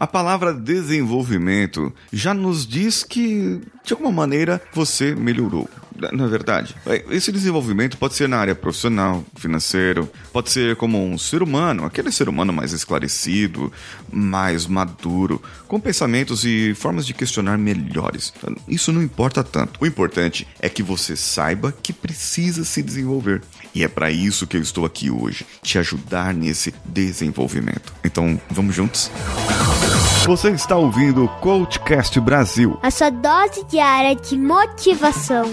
A palavra desenvolvimento já nos diz que, de alguma maneira, você melhorou. Na é verdade, esse desenvolvimento pode ser na área profissional, financeiro, pode ser como um ser humano, aquele ser humano mais esclarecido, mais maduro, com pensamentos e formas de questionar melhores. Isso não importa tanto. O importante é que você saiba que precisa se desenvolver. E é para isso que eu estou aqui hoje, te ajudar nesse desenvolvimento. Então, vamos juntos? Você está ouvindo o Coachcast Brasil. A sua dose diária de motivação.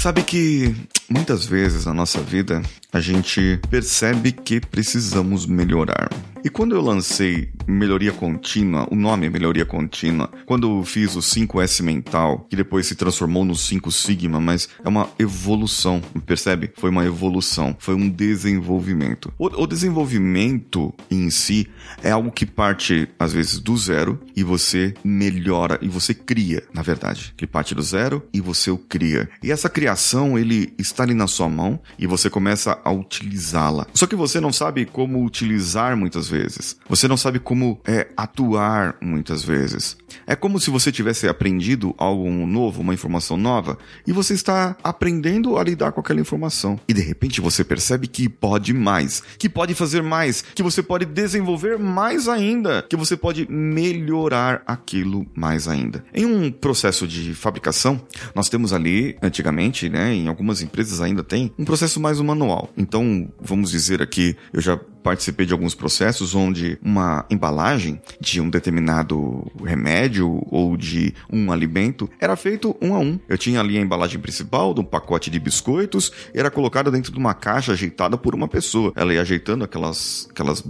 Sabe que muitas vezes na nossa vida a gente percebe que precisamos melhorar. E quando eu lancei Melhoria Contínua, o nome é Melhoria Contínua, quando eu fiz o 5S Mental, que depois se transformou no 5 Sigma, mas é uma evolução, percebe? Foi uma evolução, foi um desenvolvimento. O, o desenvolvimento em si é algo que parte, às vezes, do zero e você melhora e você cria, na verdade. Que parte do zero e você o cria. E essa criação, ele está ali na sua mão e você começa a utilizá-la. Só que você não sabe como utilizar muitas vezes. Você não sabe como é, atuar muitas vezes. É como se você tivesse aprendido algo novo, uma informação nova, e você está aprendendo a lidar com aquela informação. E de repente você percebe que pode mais, que pode fazer mais, que você pode desenvolver mais ainda, que você pode melhorar aquilo mais ainda. Em um processo de fabricação, nós temos ali, antigamente, né, em algumas empresas ainda tem, um processo mais manual. Então, vamos dizer aqui, eu já participei de alguns processos onde uma embalagem de um determinado remédio ou de um alimento era feito um a um. Eu tinha ali a embalagem principal de um pacote de biscoitos, era colocada dentro de uma caixa ajeitada por uma pessoa. Ela ia ajeitando aquelas, aquelas,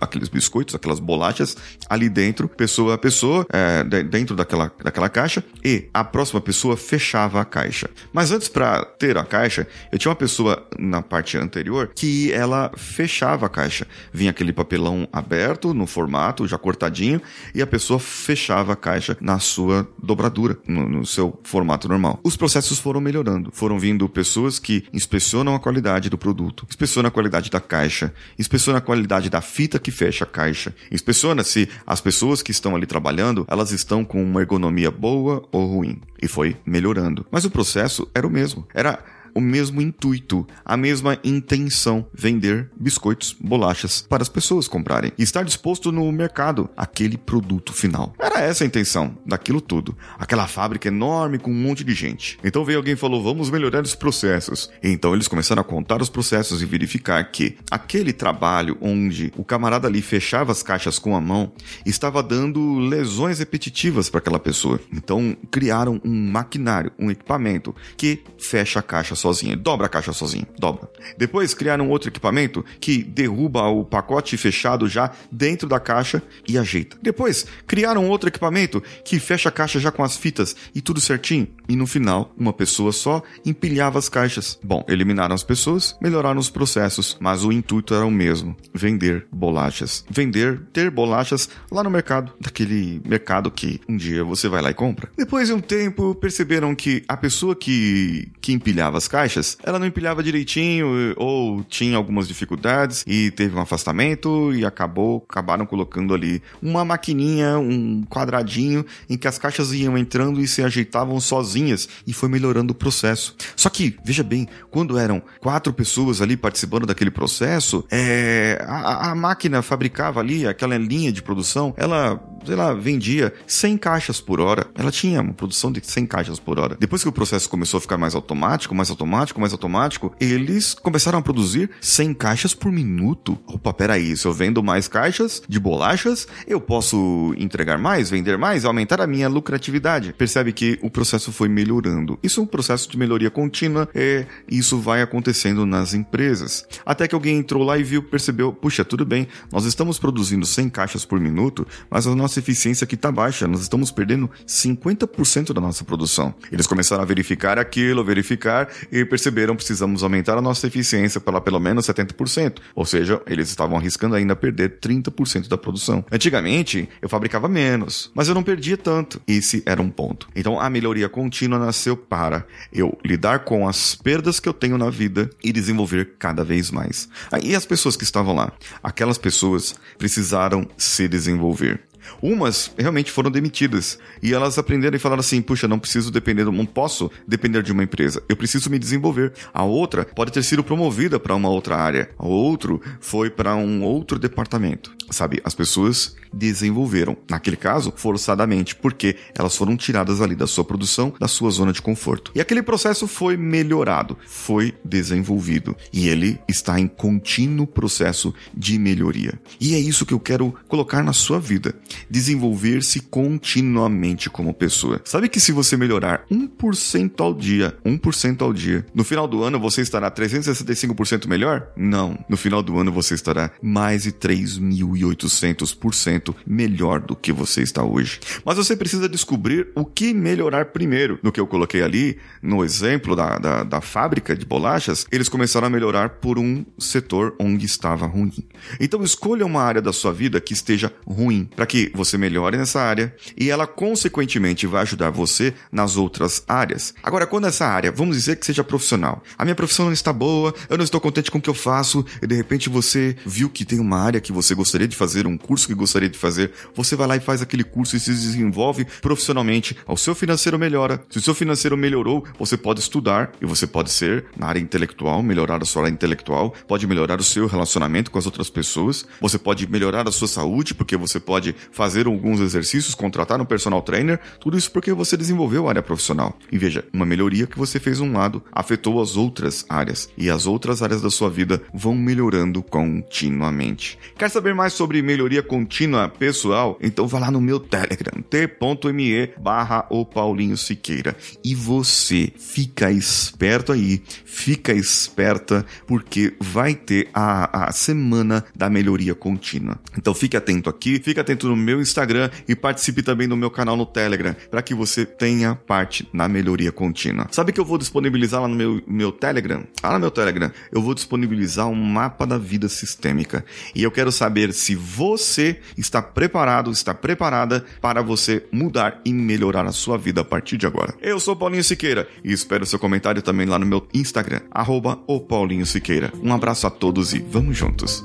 aqueles biscoitos, aquelas bolachas ali dentro, pessoa a pessoa, é, dentro daquela, daquela caixa, e a próxima pessoa fechava a caixa. Mas antes para ter a caixa, eu tinha uma pessoa na parte anterior que ela fechava a caixa caixa. Vinha aquele papelão aberto, no formato, já cortadinho, e a pessoa fechava a caixa na sua dobradura, no, no seu formato normal. Os processos foram melhorando. Foram vindo pessoas que inspecionam a qualidade do produto, inspecionam a qualidade da caixa, inspecionam a qualidade da fita que fecha a caixa, inspeciona se as pessoas que estão ali trabalhando, elas estão com uma ergonomia boa ou ruim. E foi melhorando. Mas o processo era o mesmo. Era o mesmo intuito, a mesma intenção: vender biscoitos, bolachas para as pessoas comprarem e estar disposto no mercado aquele produto final. Era essa a intenção daquilo tudo. Aquela fábrica enorme com um monte de gente. Então veio alguém e falou: vamos melhorar os processos. Então eles começaram a contar os processos e verificar que aquele trabalho onde o camarada ali fechava as caixas com a mão estava dando lesões repetitivas para aquela pessoa. Então criaram um maquinário, um equipamento que fecha a caixa sozinho, dobra a caixa sozinho, dobra. Depois criaram outro equipamento que derruba o pacote fechado já dentro da caixa e ajeita. Depois criaram outro equipamento que fecha a caixa já com as fitas e tudo certinho. E no final, uma pessoa só empilhava as caixas. Bom, eliminaram as pessoas, melhoraram os processos, mas o intuito era o mesmo: vender bolachas. Vender, ter bolachas lá no mercado, daquele mercado que um dia você vai lá e compra. Depois de um tempo, perceberam que a pessoa que, que empilhava as caixas, ela não empilhava direitinho ou tinha algumas dificuldades e teve um afastamento e acabou, acabaram colocando ali uma maquininha, um quadradinho em que as caixas iam entrando e se ajeitavam sozinhas e foi melhorando o processo. Só que, veja bem, quando eram quatro pessoas ali participando daquele processo, é, a, a máquina fabricava ali aquela linha de produção, ela, sei lá, vendia 100 caixas por hora. Ela tinha uma produção de 100 caixas por hora. Depois que o processo começou a ficar mais automático, mais automático, mais automático, eles começaram a produzir 100 caixas por minuto. Opa, peraí, se eu vendo mais caixas de bolachas, eu posso entregar mais, vender mais, aumentar a minha lucratividade. Percebe que o processo foi melhorando. Isso é um processo de melhoria contínua e isso vai acontecendo nas empresas. Até que alguém entrou lá e viu, percebeu, puxa, tudo bem, nós estamos produzindo 100 caixas por minuto, mas a nossa eficiência aqui está baixa, nós estamos perdendo 50% da nossa produção. Eles começaram a verificar aquilo, verificar e perceberam precisamos aumentar a nossa eficiência para pelo menos 70%. Ou seja, eles estavam arriscando ainda perder 30% da produção. Antigamente, eu fabricava menos, mas eu não perdia tanto. Esse era um ponto. Então, a melhoria contínua nasceu para eu lidar com as perdas que eu tenho na vida e desenvolver cada vez mais. E as pessoas que estavam lá? Aquelas pessoas precisaram se desenvolver. Umas realmente foram demitidas e elas aprenderam e falaram assim: puxa, não preciso depender, não posso depender de uma empresa, eu preciso me desenvolver. A outra pode ter sido promovida para uma outra área, o outro foi para um outro departamento. Sabe, as pessoas desenvolveram, naquele caso, forçadamente, porque elas foram tiradas ali da sua produção, da sua zona de conforto. E aquele processo foi melhorado, foi desenvolvido e ele está em contínuo processo de melhoria. E é isso que eu quero colocar na sua vida desenvolver-se continuamente como pessoa. Sabe que se você melhorar 1% ao dia, 1% ao dia, no final do ano você estará 365% melhor? Não. No final do ano você estará mais de 3.800% melhor do que você está hoje. Mas você precisa descobrir o que melhorar primeiro. No que eu coloquei ali, no exemplo da, da, da fábrica de bolachas, eles começaram a melhorar por um setor onde estava ruim. Então escolha uma área da sua vida que esteja ruim, para que você melhore nessa área e ela consequentemente vai ajudar você nas outras áreas. Agora, quando essa área, vamos dizer que seja profissional, a minha profissão não está boa, eu não estou contente com o que eu faço, e de repente você viu que tem uma área que você gostaria de fazer, um curso que gostaria de fazer, você vai lá e faz aquele curso e se desenvolve profissionalmente, o seu financeiro melhora. Se o seu financeiro melhorou, você pode estudar e você pode ser na área intelectual, melhorar a sua área intelectual, pode melhorar o seu relacionamento com as outras pessoas, você pode melhorar a sua saúde, porque você pode fazer alguns exercícios, contratar um personal trainer, tudo isso porque você desenvolveu a área profissional. E veja, uma melhoria que você fez um lado afetou as outras áreas e as outras áreas da sua vida vão melhorando continuamente. Quer saber mais sobre melhoria contínua pessoal? Então vá lá no meu Telegram, t.me barra o Paulinho Siqueira. E você fica esperto aí, fica esperta, porque vai ter a, a semana da melhoria contínua. Então fique atento aqui, fique atento no meu Instagram e participe também do meu canal no Telegram, para que você tenha parte na melhoria contínua. Sabe que eu vou disponibilizar lá no meu, meu Telegram? Ah, no meu Telegram, eu vou disponibilizar um mapa da vida sistêmica. E eu quero saber se você está preparado, está preparada para você mudar e melhorar a sua vida a partir de agora. Eu sou Paulinho Siqueira e espero seu comentário também lá no meu Instagram, arroba o Paulinho Siqueira. Um abraço a todos e vamos juntos!